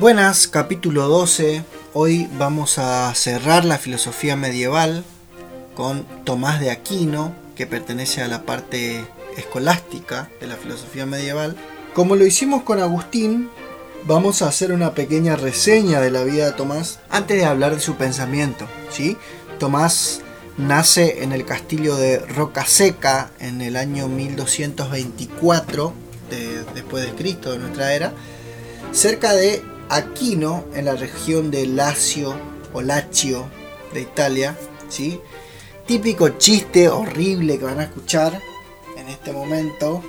Buenas, capítulo 12. Hoy vamos a cerrar la filosofía medieval con Tomás de Aquino, que pertenece a la parte escolástica de la filosofía medieval. Como lo hicimos con Agustín, vamos a hacer una pequeña reseña de la vida de Tomás antes de hablar de su pensamiento. ¿sí? Tomás nace en el castillo de Rocaseca en el año 1224 después de Cristo de nuestra era, cerca de Aquino, en la región de Lacio o Lacio de Italia, ¿sí? Típico chiste horrible que van a escuchar en este momento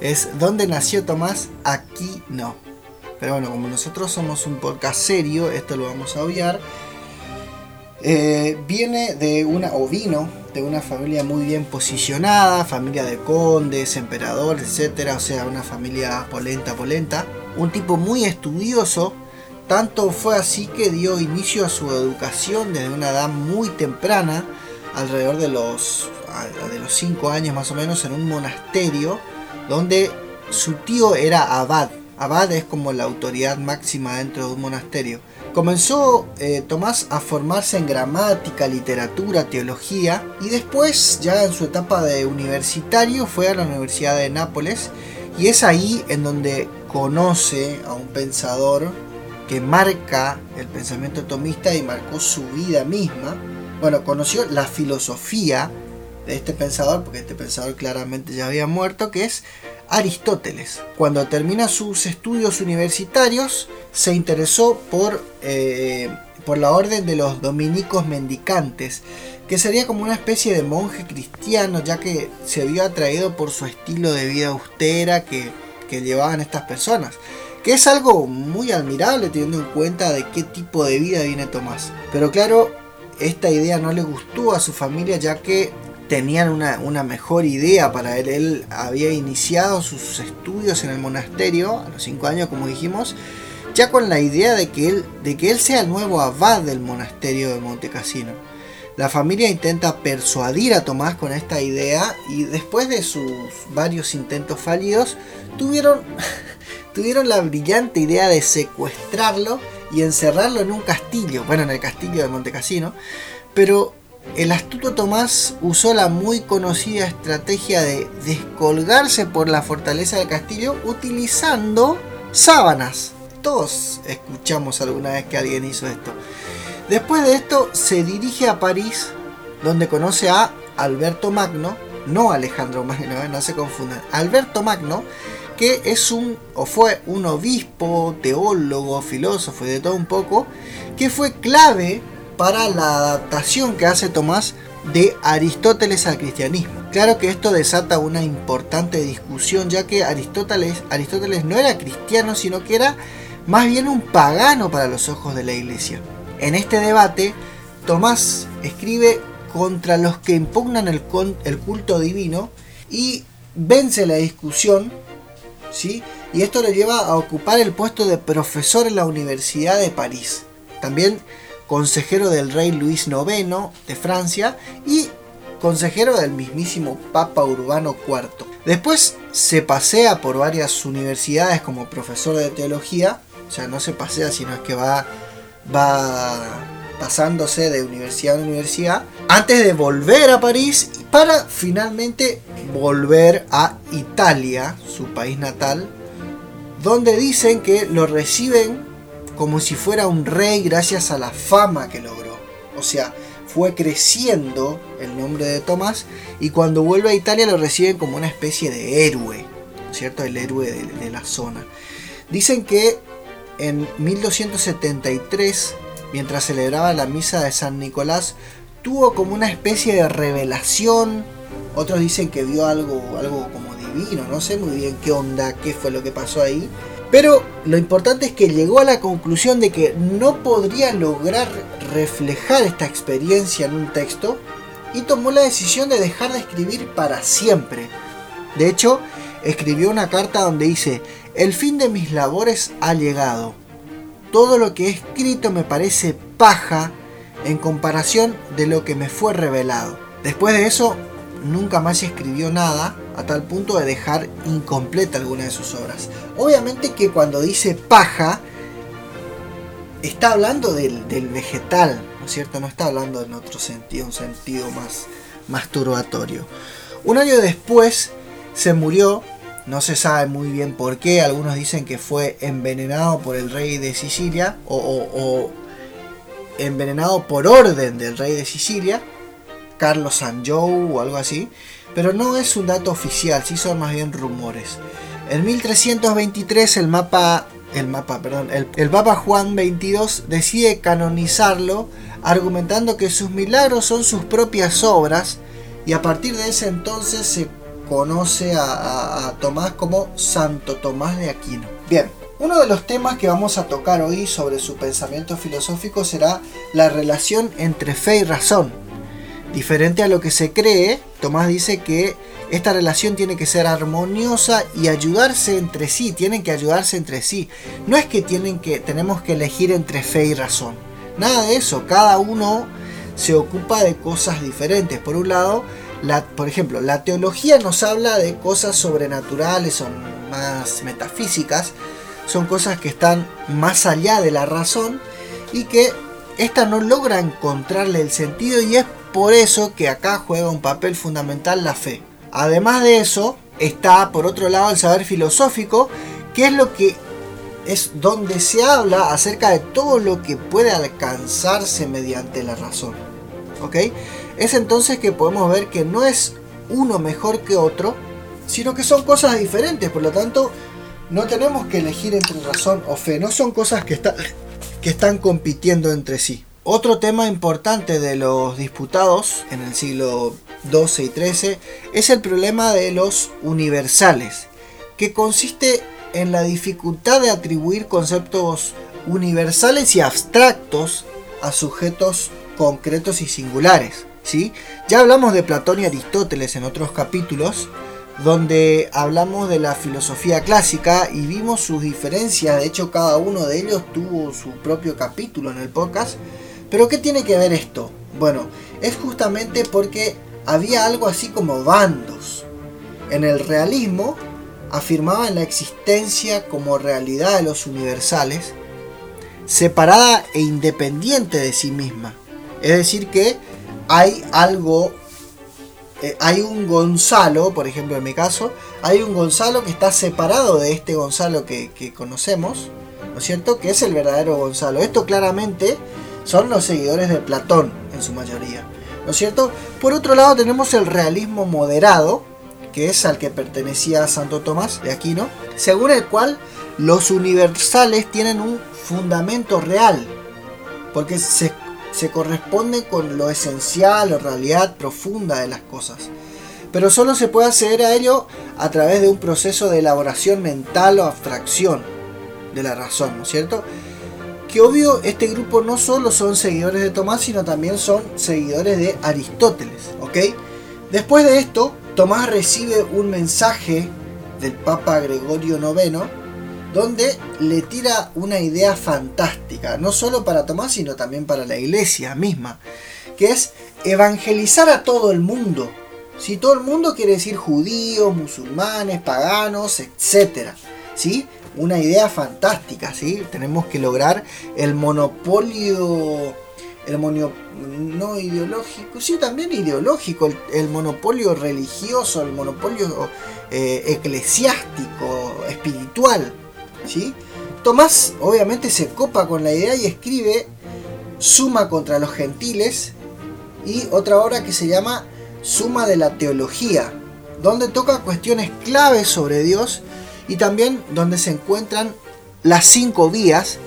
es ¿dónde nació Tomás? Aquí no. Pero bueno, como nosotros somos un podcast serio, esto lo vamos a obviar. Eh, viene de una, o vino de una familia muy bien posicionada, familia de condes, emperadores, etcétera, o sea, una familia polenta, polenta un tipo muy estudioso, tanto fue así que dio inicio a su educación desde una edad muy temprana, alrededor de los, de los 5 años más o menos, en un monasterio donde su tío era abad. Abad es como la autoridad máxima dentro de un monasterio. Comenzó eh, Tomás a formarse en gramática, literatura, teología y después, ya en su etapa de universitario, fue a la Universidad de Nápoles y es ahí en donde conoce a un pensador que marca el pensamiento tomista y marcó su vida misma. Bueno, conoció la filosofía de este pensador, porque este pensador claramente ya había muerto, que es Aristóteles. Cuando termina sus estudios universitarios, se interesó por, eh, por la orden de los dominicos mendicantes, que sería como una especie de monje cristiano, ya que se vio atraído por su estilo de vida austera que llevaban estas personas. Que es algo muy admirable teniendo en cuenta de qué tipo de vida viene Tomás. Pero claro, esta idea no le gustó a su familia ya que tenían una, mejor idea para él. Él había iniciado sus estudios en el monasterio a los 5 años, como dijimos, ya con la idea de que él, sea el nuevo abad del monasterio de Monte Cassino. La familia intenta persuadir a Tomás con esta idea y después de sus varios intentos fallidos, tuvieron, tuvieron la brillante idea de secuestrarlo y encerrarlo en un castillo, bueno, en el castillo de Montecassino, pero el astuto Tomás usó la muy conocida estrategia de descolgarse por la fortaleza del castillo utilizando sábanas. Todos escuchamos alguna vez que alguien hizo esto. Después de esto se dirige a París, donde conoce a Alberto Magno, no Alejandro Magno, eh, no se confundan, Alberto Magno, que es un, o fue un obispo, teólogo, filósofo y de todo un poco, que fue clave para la adaptación que hace Tomás de Aristóteles al cristianismo. Claro que esto desata una importante discusión, ya que Aristóteles, Aristóteles no era cristiano, sino que era más bien un pagano para los ojos de la iglesia. En este debate, Tomás escribe contra los que impugnan el, culto divino y vence la discusión, ¿sí? y esto le lleva a ocupar el puesto de profesor en la Universidad de París. También consejero del rey Luis IX de Francia y consejero del mismísimo Papa Urbano IV. Después se pasea por varias universidades como profesor de teología, o sea, no se pasea, sino es que va va pasándose de universidad a universidad antes de volver a París para finalmente volver a Italia, su país natal, donde dicen que lo reciben como si fuera un rey gracias a la fama que logró. O sea, fue creciendo el nombre de Tomás y cuando vuelve a Italia lo reciben como una especie de héroe, ¿cierto? El héroe de, de la zona. Dicen que en 1273, mientras celebraba la misa de San Nicolás, tuvo como una especie de revelación. Otros dicen que vio algo, algo como divino, no sé muy bien qué onda, qué fue lo que pasó ahí. Pero lo importante es que llegó a la conclusión de que no podría lograr reflejar esta experiencia en un texto y tomó la decisión de dejar de escribir para siempre. De hecho, escribió una carta donde dice, el fin de mis labores ha llegado. Todo lo que he escrito me parece paja en comparación de lo que me fue revelado. Después de eso, nunca más escribió nada a tal punto de dejar incompleta alguna de sus obras. Obviamente que cuando dice paja, está hablando del, vegetal, ¿no es cierto? No está hablando en otro sentido, un sentido más masturbatorio. Un año después se murió, no se sabe muy bien por qué, algunos dicen que fue envenenado por el rey de Sicilia o, envenenado por orden del rey de Sicilia, Carlos Sanjou o algo así, pero no es un dato oficial, sí son más bien rumores. En 1323 el mapa, el mapa, perdón, el, Papa Juan XXII decide canonizarlo, argumentando que sus milagros son sus propias obras, y a partir de ese entonces se conoce a, Tomás como Santo Tomás de Aquino. Bien, uno de los temas que vamos a tocar hoy sobre su pensamiento filosófico será la relación entre fe y razón. Diferente a lo que se cree, Tomás dice que esta relación tiene que ser armoniosa y ayudarse entre sí, tienen que ayudarse entre sí. No es que, tienen que tenemos que elegir entre fe y razón. Nada de eso, cada uno se ocupa de cosas diferentes. Por un lado, por ejemplo, la teología nos habla de cosas sobrenaturales o más metafísicas, son cosas que están más allá de la razón y que esta no logra encontrarle el sentido y es por eso que acá juega un papel fundamental la fe. Además de eso, está por otro lado el saber filosófico, que es lo que es donde se habla acerca de todo lo que puede alcanzarse mediante la razón. ¿Ok? Es entonces que podemos ver que no es uno mejor que otro, sino que son cosas diferentes, por lo tanto, no tenemos que elegir entre razón o fe, no son cosas que, que están compitiendo entre sí. Otro tema importante de los disputados en el siglo XII y XIII es el problema de los universales, que consiste en la dificultad de atribuir conceptos universales y abstractos a sujetos concretos y singulares. ¿sí? Ya hablamos de Platón y Aristóteles en otros capítulos, donde hablamos de la filosofía clásica y vimos sus diferencias, de hecho cada uno de ellos tuvo su propio capítulo en el podcast, pero ¿qué tiene que ver esto? Bueno, es justamente porque había algo así como bandos. En el realismo afirmaban la existencia como realidad de los universales, separada e independiente de sí misma. Es decir, que hay algo, eh, hay un Gonzalo, por ejemplo en mi caso, hay un Gonzalo que está separado de este Gonzalo que, que conocemos, ¿no es cierto? Que es el verdadero Gonzalo. Esto claramente son los seguidores de Platón en su mayoría. ¿No es cierto? Por otro lado tenemos el realismo moderado, que es al que pertenecía Santo Tomás de Aquino, según el cual los universales tienen un fundamento real, porque se, se corresponde con lo esencial o realidad profunda de las cosas. Pero solo se puede acceder a ello a través de un proceso de elaboración mental o abstracción de la razón, ¿no es cierto? que obvio este grupo no solo son seguidores de Tomás, sino también son seguidores de Aristóteles, ¿ok? Después de esto, Tomás recibe un mensaje del Papa Gregorio IX, donde le tira una idea fantástica, no solo para Tomás, sino también para la iglesia misma, que es evangelizar a todo el mundo. Si todo el mundo quiere decir judíos, musulmanes, paganos, etc. ¿Sí? una idea fantástica, ¿sí? Tenemos que lograr el monopolio, el no ideológico, sí, también ideológico, el, monopolio religioso, el monopolio eh, eclesiástico, espiritual, Tomás obviamente se copa con la idea y escribe Suma contra los gentiles y otra obra que se llama Suma de la Teología, donde toca cuestiones claves sobre Dios y también donde se encuentran las cinco vías,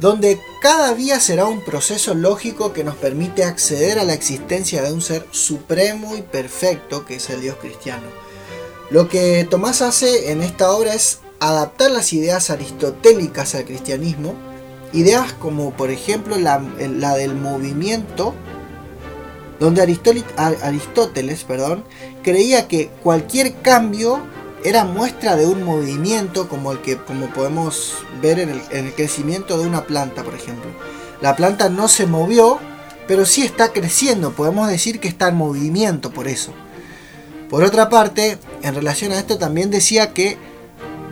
donde cada vía será un proceso lógico que nos permite acceder a la existencia de un ser supremo y perfecto que es el Dios cristiano. Lo que Tomás hace en esta obra es adaptar las ideas aristotélicas al cristianismo, ideas como por ejemplo la, del movimiento, donde Aristóteles perdón, creía que cualquier cambio era muestra de un movimiento como el que como podemos ver en el, en el crecimiento de una planta, por ejemplo. La planta no se movió, pero sí está creciendo, podemos decir que está en movimiento por eso. Por otra parte, en relación a esto también decía que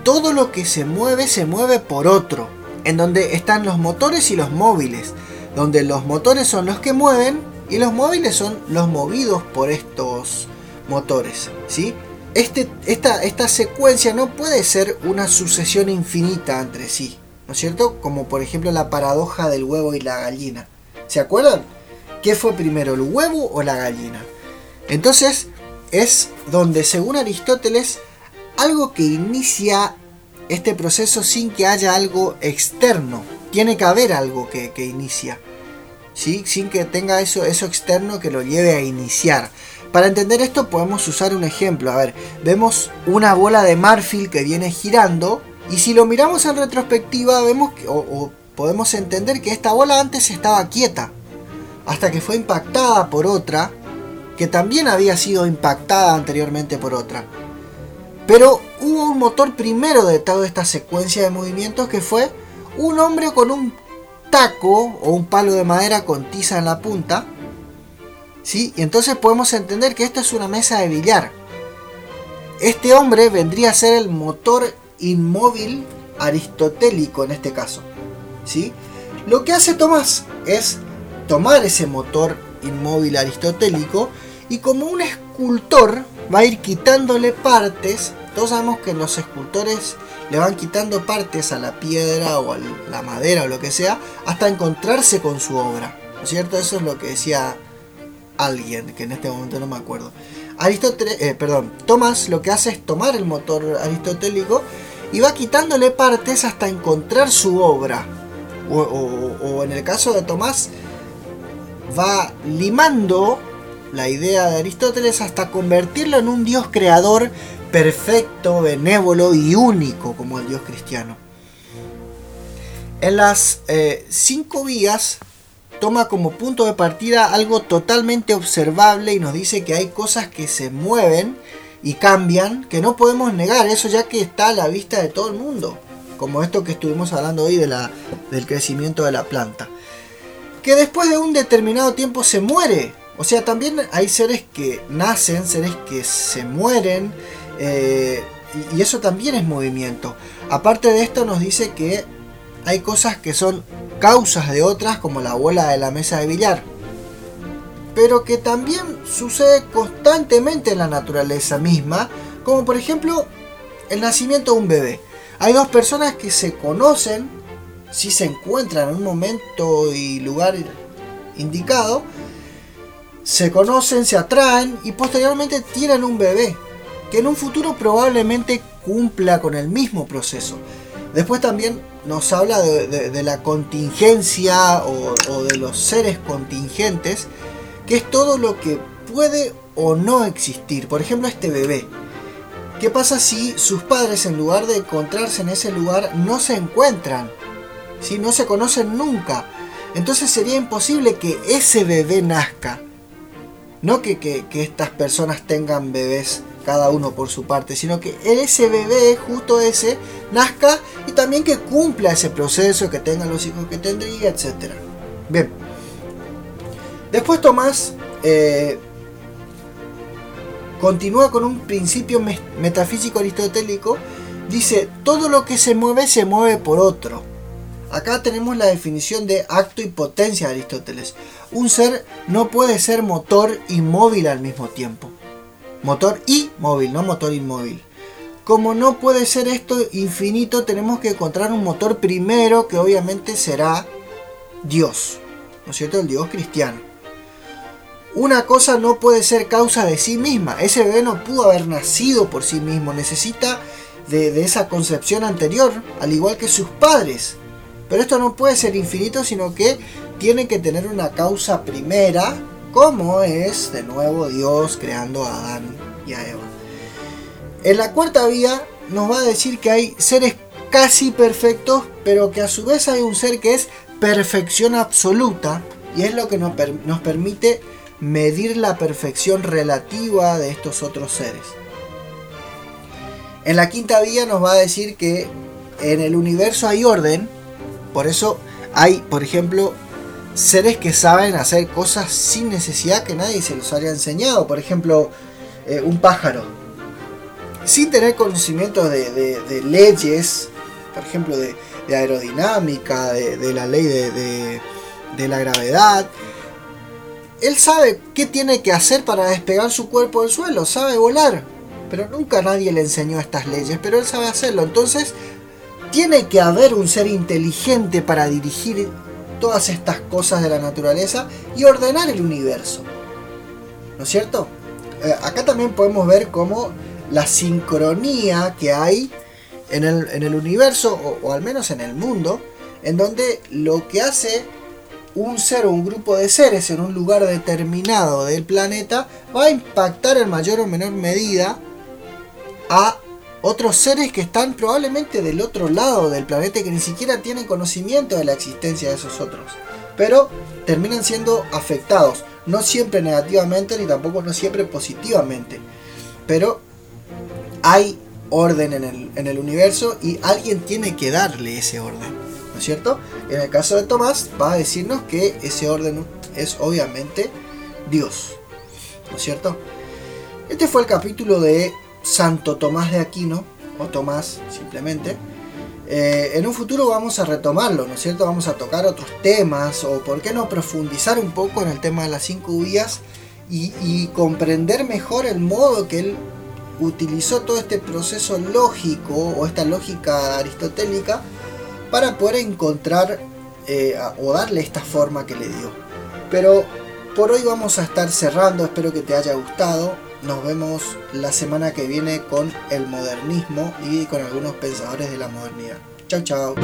todo lo que se mueve se mueve por otro, en donde están los motores y los móviles, donde los motores son los que mueven y los móviles son los movidos por estos motores, ¿sí? Este, esta, esta secuencia no puede ser una sucesión infinita entre sí, ¿no es cierto? Como por ejemplo la paradoja del huevo y la gallina. ¿Se acuerdan? ¿Qué fue primero, el huevo o la gallina? Entonces es donde, según Aristóteles, algo que inicia este proceso sin que haya algo externo. Tiene que haber algo que, inicia. ¿sí? Sin que tenga eso, eso externo que lo lleve a iniciar. Para entender esto podemos usar un ejemplo. A ver, vemos una bola de marfil que viene girando y si lo miramos en retrospectiva vemos o podemos entender que esta bola antes estaba quieta hasta que fue impactada por otra que también había sido impactada anteriormente por otra. Pero hubo un motor primero de toda esta secuencia de movimientos que fue un hombre con un taco o un palo de madera con tiza en la punta. ¿sí? Y entonces podemos entender que esto es una mesa de billar. Este hombre vendría a ser el motor inmóvil aristotélico en este caso. ¿sí? Lo que hace Tomás es tomar ese motor inmóvil aristotélico y como un escultor va a ir quitándole partes. Todos sabemos que los escultores le van quitando partes a la piedra o a la madera o lo que sea hasta encontrarse con su obra. ¿No es cierto? Eso es lo que decía alguien, que en este momento no me acuerdo. Aristóteles, eh, perdón, Tomás lo que hace es tomar el motor aristotélico y va quitándole partes hasta encontrar su obra. o en el caso de Tomás, va limando la idea de Aristóteles hasta convertirlo en un Dios creador perfecto, benévolo y único como el Dios cristiano. En las eh, cinco vías toma como punto de partida algo totalmente observable y nos dice que hay cosas que se mueven y cambian que no podemos negar, eso ya que está a la vista de todo el mundo, como esto que estuvimos hablando hoy de la, del crecimiento de la planta. Que después de un determinado tiempo se muere, o sea, también hay seres que nacen, seres que se mueren, eh, y, eso también es movimiento. Aparte de esto nos dice que hay cosas que son causas de otras, como la bola de la mesa de billar. Pero que también sucede constantemente en la naturaleza misma, como por ejemplo el nacimiento de un bebé. Hay dos personas que se conocen, si se encuentran en un momento y lugar indicado, se conocen, se atraen y posteriormente tienen un bebé, que en un futuro probablemente cumpla con el mismo proceso. Después también nos habla de, la contingencia o, de los seres contingentes, que es todo lo que puede o no existir. Por ejemplo, este bebé. ¿Qué pasa si sus padres en lugar de encontrarse en ese lugar no se encuentran? Si no se conocen nunca. Entonces sería imposible que ese bebé nazca. No que, estas personas tengan bebés cada uno por su parte, sino que ese bebé, justo ese, nazca y también que cumpla ese proceso, que tenga los hijos que tendría, etc. Bien. Después Tomás eh, continúa con un principio metafísico aristotélico. Dice, todo lo que se mueve se mueve por otro. Acá tenemos la definición de acto y potencia de Aristóteles. Un ser no puede ser motor y móvil al mismo tiempo. Motor y móvil, no motor inmóvil. Como no puede ser esto infinito, tenemos que encontrar un motor primero que obviamente será Dios. ¿No es cierto? El Dios cristiano. Una cosa no puede ser causa de sí misma. Ese bebé no pudo haber nacido por sí mismo. Necesita de, de esa concepción anterior, al igual que sus padres. Pero esto no puede ser infinito, sino que tiene que tener una causa primera, como es de nuevo Dios creando a Adán y a Eva. En la cuarta vía nos va a decir que hay seres casi perfectos, pero que a su vez hay un ser que es perfección absoluta y es lo que nos permite medir la perfección relativa de estos otros seres. En la quinta vía nos va a decir que en el universo hay orden, por eso hay, por ejemplo, seres que saben hacer cosas sin necesidad que nadie se los haya enseñado. Por ejemplo, eh, un pájaro. Sin tener conocimiento de, leyes, por ejemplo, de, aerodinámica, de, la ley de la gravedad, él sabe qué tiene que hacer para despegar su cuerpo del suelo, sabe volar. Pero nunca nadie le enseñó estas leyes, pero él sabe hacerlo. Entonces, tiene que haber un ser inteligente para dirigir todas estas cosas de la naturaleza y ordenar el universo. ¿No es cierto? Eh, acá también podemos ver cómo la sincronía que hay en el, universo, o, o al menos en el mundo, en donde lo que hace un ser o un grupo de seres en un lugar determinado del planeta va a impactar en mayor o menor medida a otros seres que están probablemente del otro lado del planeta y que ni siquiera tienen conocimiento de la existencia de esos otros. Pero terminan siendo afectados, no siempre negativamente ni tampoco no siempre positivamente. Pero hay orden en el, en el universo y alguien tiene que darle ese orden, ¿no es cierto? En el caso de Tomás va a decirnos que ese orden es obviamente Dios, ¿no es cierto? Este fue el capítulo de Santo Tomás de Aquino, o Tomás simplemente. Eh, en un futuro vamos a retomarlo, ¿no es cierto? Vamos a tocar otros temas, o por qué no profundizar un poco en el tema de las cinco vías y, comprender mejor el modo que él utilizó todo este proceso lógico o esta lógica aristotélica para poder encontrar eh, o darle esta forma que le dio. Pero por hoy vamos a estar cerrando, espero que te haya gustado. Nos vemos la semana que viene con el modernismo y con algunos pensadores de la modernidad. Chao, chao.